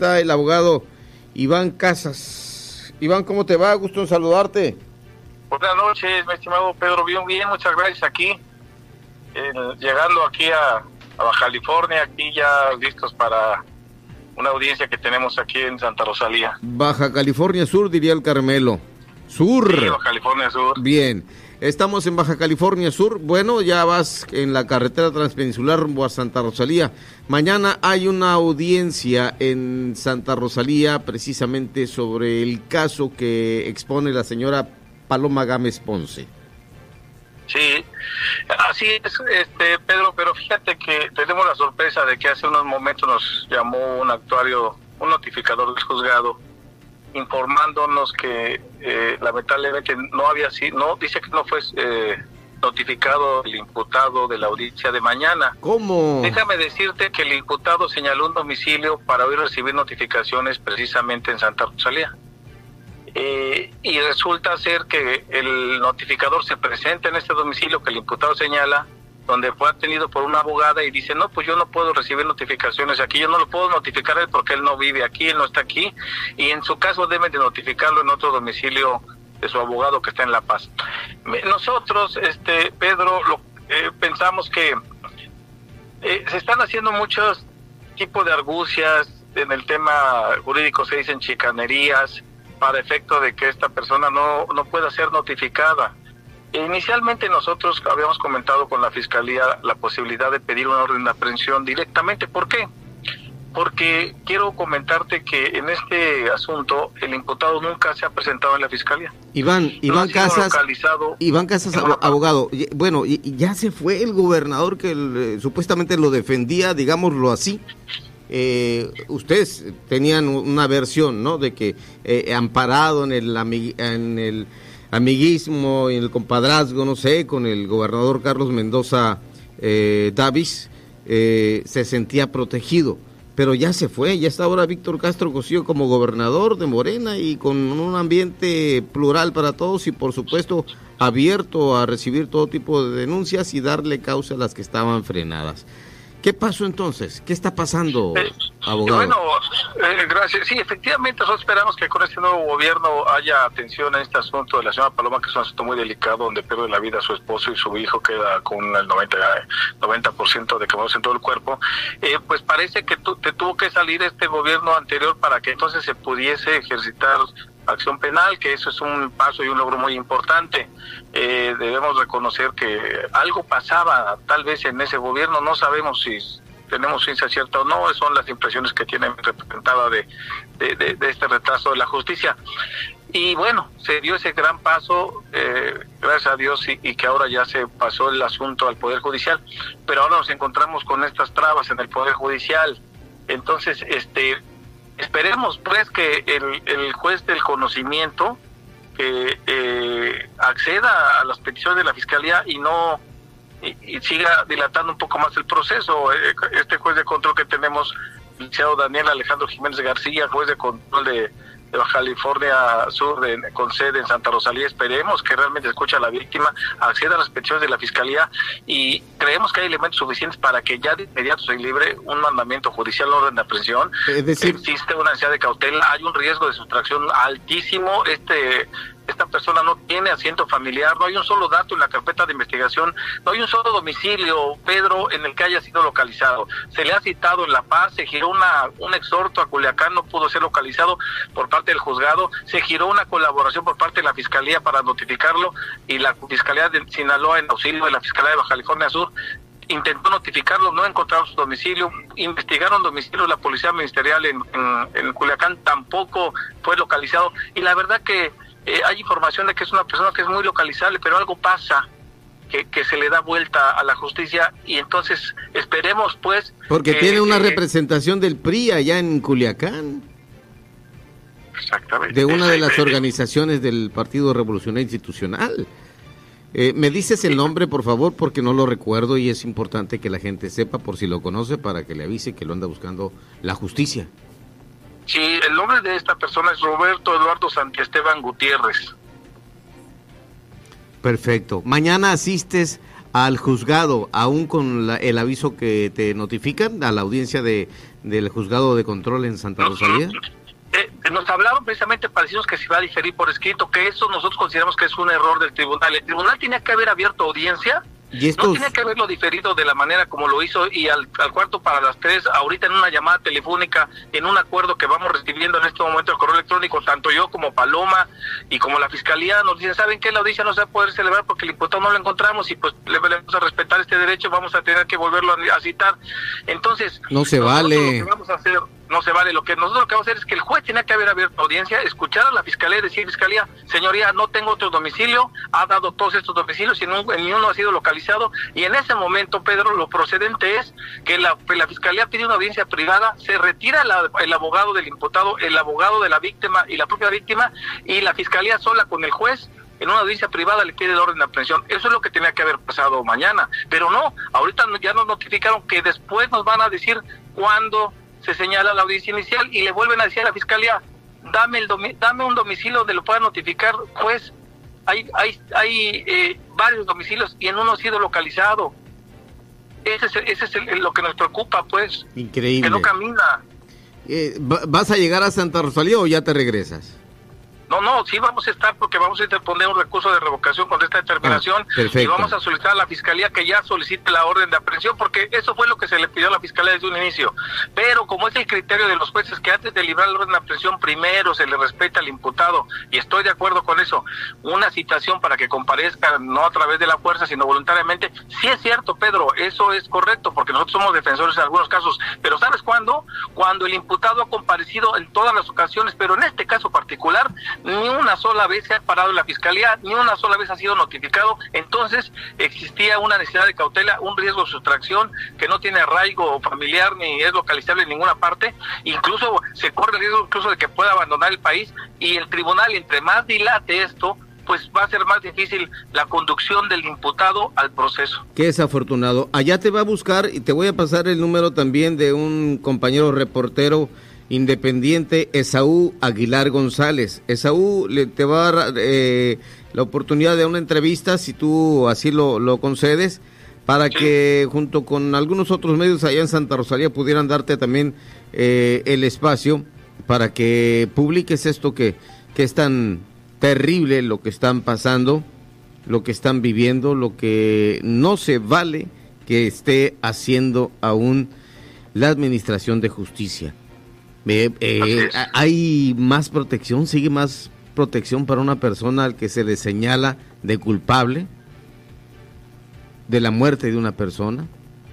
está el abogado Iván Casas. Iván, ¿cómo te va? Gusto en saludarte. Buenas noches, mi estimado Pedro. Bien, bien, muchas gracias aquí. Eh, llegando aquí a, Baja California, aquí ya listos para una audiencia que tenemos aquí en Santa Rosalía. Baja California Sur, diría el Carmelo. Sur. Sí, Baja California Sur. Bien. Estamos en Baja California Sur. Bueno, ya vas en la carretera transpeninsular rumbo a Santa Rosalía. Mañana hay una audiencia en Santa Rosalía precisamente sobre el caso que expone la señora Paloma Gámez Ponce. Sí, así es, este Pedro, pero fíjate que tenemos la sorpresa de que hace unos momentos nos llamó un actuario, un notificador del juzgado informándonos que eh, lamentablemente no había sido, no dice que no fue eh, notificado el imputado de la audiencia de mañana. ¿Cómo? Déjame decirte que el imputado señaló un domicilio para hoy recibir notificaciones precisamente en Santa Rosalía. Eh, y resulta ser que el notificador se presenta en este domicilio que el imputado señala donde fue atendido por una abogada y dice, no, pues yo no puedo recibir notificaciones aquí, yo no lo puedo notificar él porque él no vive aquí, él no está aquí, y en su caso deben de notificarlo en otro domicilio de su abogado que está en La Paz. Nosotros, este Pedro, lo, eh, pensamos que eh, se están haciendo muchos tipos de argucias, en el tema jurídico se dicen chicanerías, para efecto de que esta persona no, no pueda ser notificada. Inicialmente nosotros habíamos comentado con la Fiscalía la posibilidad de pedir una orden de aprehensión directamente. ¿Por qué? Porque quiero comentarte que en este asunto el imputado nunca se ha presentado en la Fiscalía. Iván, Iván Casas, Iván Casas, abogado, bueno, ya se fue el gobernador que eh, supuestamente lo defendía, digámoslo así. Eh, ustedes tenían una versión, ¿no? De que eh, amparado en el, en el amiguismo y el compadrazgo, no sé, con el gobernador Carlos Mendoza eh, Davis, eh, se sentía protegido. Pero ya se fue, ya está ahora Víctor Castro Cosío como gobernador de Morena y con un ambiente plural para todos y por supuesto abierto a recibir todo tipo de denuncias y darle causa a las que estaban frenadas. ¿Qué pasó entonces? ¿Qué está pasando, eh, abogado? Bueno, eh, gracias. Sí, efectivamente, nosotros esperamos que con este nuevo gobierno haya atención a este asunto de la señora Paloma, que es un asunto muy delicado, donde pierde la vida su esposo y su hijo queda con el 90%, 90 de quemados en todo el cuerpo. Eh, pues parece que te tuvo que salir este gobierno anterior para que entonces se pudiese ejercitar acción penal, que eso es un paso y un logro muy importante. Eh, debemos reconocer que algo pasaba tal vez en ese gobierno, no sabemos si tenemos ciencia cierta o no, son las impresiones que tiene representada de, de, este retraso de la justicia. Y bueno, se dio ese gran paso, eh, gracias a Dios, y, y, que ahora ya se pasó el asunto al Poder Judicial, pero ahora nos encontramos con estas trabas en el Poder Judicial. Entonces, este, Esperemos pues que el, el juez del conocimiento que eh, acceda a las peticiones de la fiscalía y no y, siga dilatando un poco más el proceso. Eh, este juez de control que tenemos, el licenciado Daniel Alejandro Jiménez García, juez de control de de Baja California Sur con sede en Santa Rosalía. Esperemos que realmente escuche a la víctima, acceda a las peticiones de la Fiscalía y creemos que hay elementos suficientes para que ya de inmediato se libre un mandamiento judicial orden de aprehensión. Es decir, existe una ansiedad de cautela, hay un riesgo de sustracción altísimo. Este esta persona no tiene asiento familiar, no hay un solo dato en la carpeta de investigación, no hay un solo domicilio, Pedro, en el que haya sido localizado. Se le ha citado en La Paz, se giró una, un exhorto a Culiacán, no pudo ser localizado por parte del juzgado, se giró una colaboración por parte de la Fiscalía para notificarlo y la Fiscalía de Sinaloa en auxilio de la Fiscalía de Baja California Sur intentó notificarlo, no encontraron su domicilio, investigaron domicilio la Policía Ministerial en, en Culiacán, tampoco fue localizado y la verdad que eh, hay información de que es una persona que es muy localizable, pero algo pasa que, se le da vuelta a la justicia y entonces esperemos pues... Porque tiene una representación del PRI allá en Culiacán. Exactamente. De una de las organizaciones del Partido Revolucionario Institucional. Eh, ¿Me dices el nombre, por favor? Porque no lo recuerdo y es importante que la gente sepa, por si lo conoce, para que le avise que lo anda buscando la justicia. Sí, el nombre de esta persona es Roberto Eduardo Santiesteban Gutiérrez. Perfecto. Mañana asistes al juzgado, aún con el aviso que te notifican a la audiencia de, del juzgado de control en Santa Rosalía? Eh, nos hablaron precisamente para decirnos que se va a diferir por escrito, que eso nosotros consideramos que es un error del tribunal. El tribunal tenía que haber abierto audiencia no tiene que haberlo diferido de la manera como lo hizo y al, cuarto para las tres, ahorita en una llamada telefónica, en un acuerdo que vamos recibiendo en este momento el correo electrónico, tanto yo como Paloma y como la Fiscalía nos dicen, ¿saben qué? La audiencia no se va a poder celebrar porque el imputado no lo encontramos y pues le vamos a respetar este derecho, vamos a tener que volverlo a, citar. Entonces, no se vale. vamos a hacer no se vale. Lo que nosotros lo que vamos a hacer es que el juez tiene que haber abierto audiencia, escuchar a la fiscalía y decir, fiscalía, señoría, no tengo otro domicilio, ha dado todos estos domicilios y ni uno ha sido localizado. Y en ese momento, Pedro, lo procedente es que la, la fiscalía pide una audiencia privada, se retira el abogado del imputado, el abogado de la víctima y la propia víctima, y la fiscalía sola con el juez en una audiencia privada le pide el orden de aprehensión. Eso es lo que tenía que haber pasado mañana. Pero no, ahorita ya nos notificaron que después nos van a decir cuándo se señala la audiencia inicial y le vuelven a decir a la fiscalía, dame, el dame un domicilio donde lo pueda notificar, pues hay, hay, hay eh, varios domicilios y en uno ha sido localizado. Ese es, ese es lo que nos preocupa, pues. Increíble. Que no camina. Eh, ¿Vas a llegar a Santa Rosalía o ya te regresas? No, no, sí vamos a estar porque vamos a interponer un recurso de revocación con esta determinación ah, y vamos a solicitar a la Fiscalía que ya solicite la orden de aprehensión porque eso fue lo que se le pidió a la Fiscalía desde un inicio. Pero como es el criterio de los jueces que antes de librar la orden de aprehensión primero se le respeta al imputado y estoy de acuerdo con eso, una citación para que comparezca no a través de la fuerza sino voluntariamente, sí es cierto Pedro, eso es correcto porque nosotros somos defensores en algunos casos, pero ¿sabes cuándo? Cuando el imputado ha comparecido en todas las ocasiones, pero en este caso particular ni una sola vez se ha parado la fiscalía, ni una sola vez ha sido notificado. Entonces existía una necesidad de cautela, un riesgo de sustracción que no tiene arraigo familiar ni es localizable en ninguna parte. Incluso se corre el riesgo incluso de que pueda abandonar el país y el tribunal, entre más dilate esto, pues va a ser más difícil la conducción del imputado al proceso. Qué desafortunado. Allá te va a buscar y te voy a pasar el número también de un compañero reportero Independiente Esaú Aguilar González. Esaú le, te va a dar eh, la oportunidad de una entrevista, si tú así lo, lo concedes, para que junto con algunos otros medios allá en Santa Rosalía pudieran darte también eh, el espacio para que publiques esto que, que es tan terrible lo que están pasando, lo que están viviendo, lo que no se vale que esté haciendo aún la Administración de Justicia. Eh, ¿Hay más protección? ¿Sigue más protección para una persona al que se le señala de culpable de la muerte de una persona,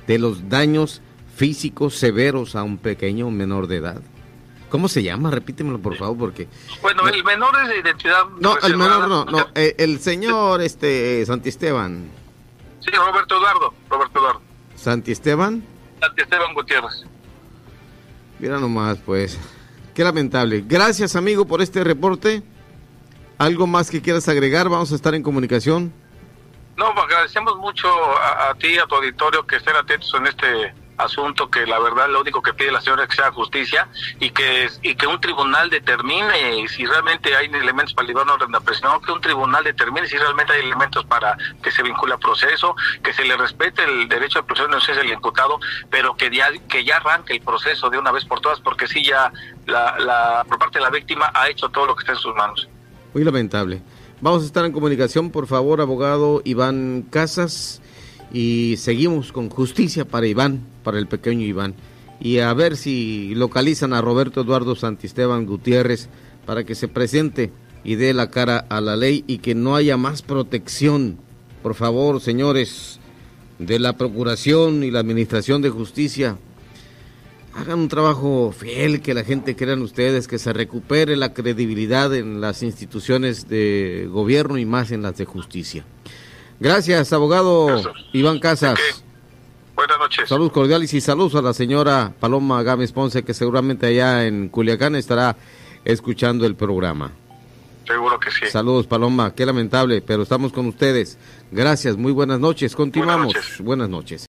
de los daños físicos severos a un pequeño menor de edad? ¿Cómo se llama? Repítemelo, por favor, porque... Bueno, el menor es de identidad... No, el menor no, no, eh, el, señor este Santiesteban. Sí, Roberto Eduardo, Roberto Eduardo. ¿Santiesteban? Santiesteban Gutiérrez. Mira nomás, pues. Qué lamentable. Gracias, amigo, por este reporte. ¿Algo más que quieras agregar? Vamos a estar en comunicación. No, pues, agradecemos mucho a, a ti a tu auditorio que estén atentos en este asunto que la verdad lo único que pide la señora es que sea justicia y que y que un tribunal determine si realmente hay elementos para librar una orden de presión, que un tribunal determine si realmente hay elementos para que se vincule a proceso, que se le respete el derecho al proceso no sé el imputado, pero que ya que ya arranque el proceso de una vez por todas porque sí ya la, la por parte de la víctima ha hecho todo lo que está en sus manos. Muy lamentable. Vamos a estar en comunicación, por favor, abogado Iván Casas y seguimos con justicia para Iván, para el pequeño Iván. Y a ver si localizan a Roberto Eduardo Santisteban Gutiérrez para que se presente y dé la cara a la ley y que no haya más protección. Por favor, señores de la Procuración y la Administración de Justicia, hagan un trabajo fiel, que la gente crean ustedes, que se recupere la credibilidad en las instituciones de gobierno y más en las de justicia. Gracias, abogado Iván Casas. Buenas noches. Saludos cordiales y saludos a la señora Paloma Gámez Ponce, que seguramente allá en Culiacán estará escuchando el programa. Seguro que sí. Saludos, Paloma. Qué lamentable, pero estamos con ustedes. Gracias, muy buenas noches. Continuamos. Buenas noches.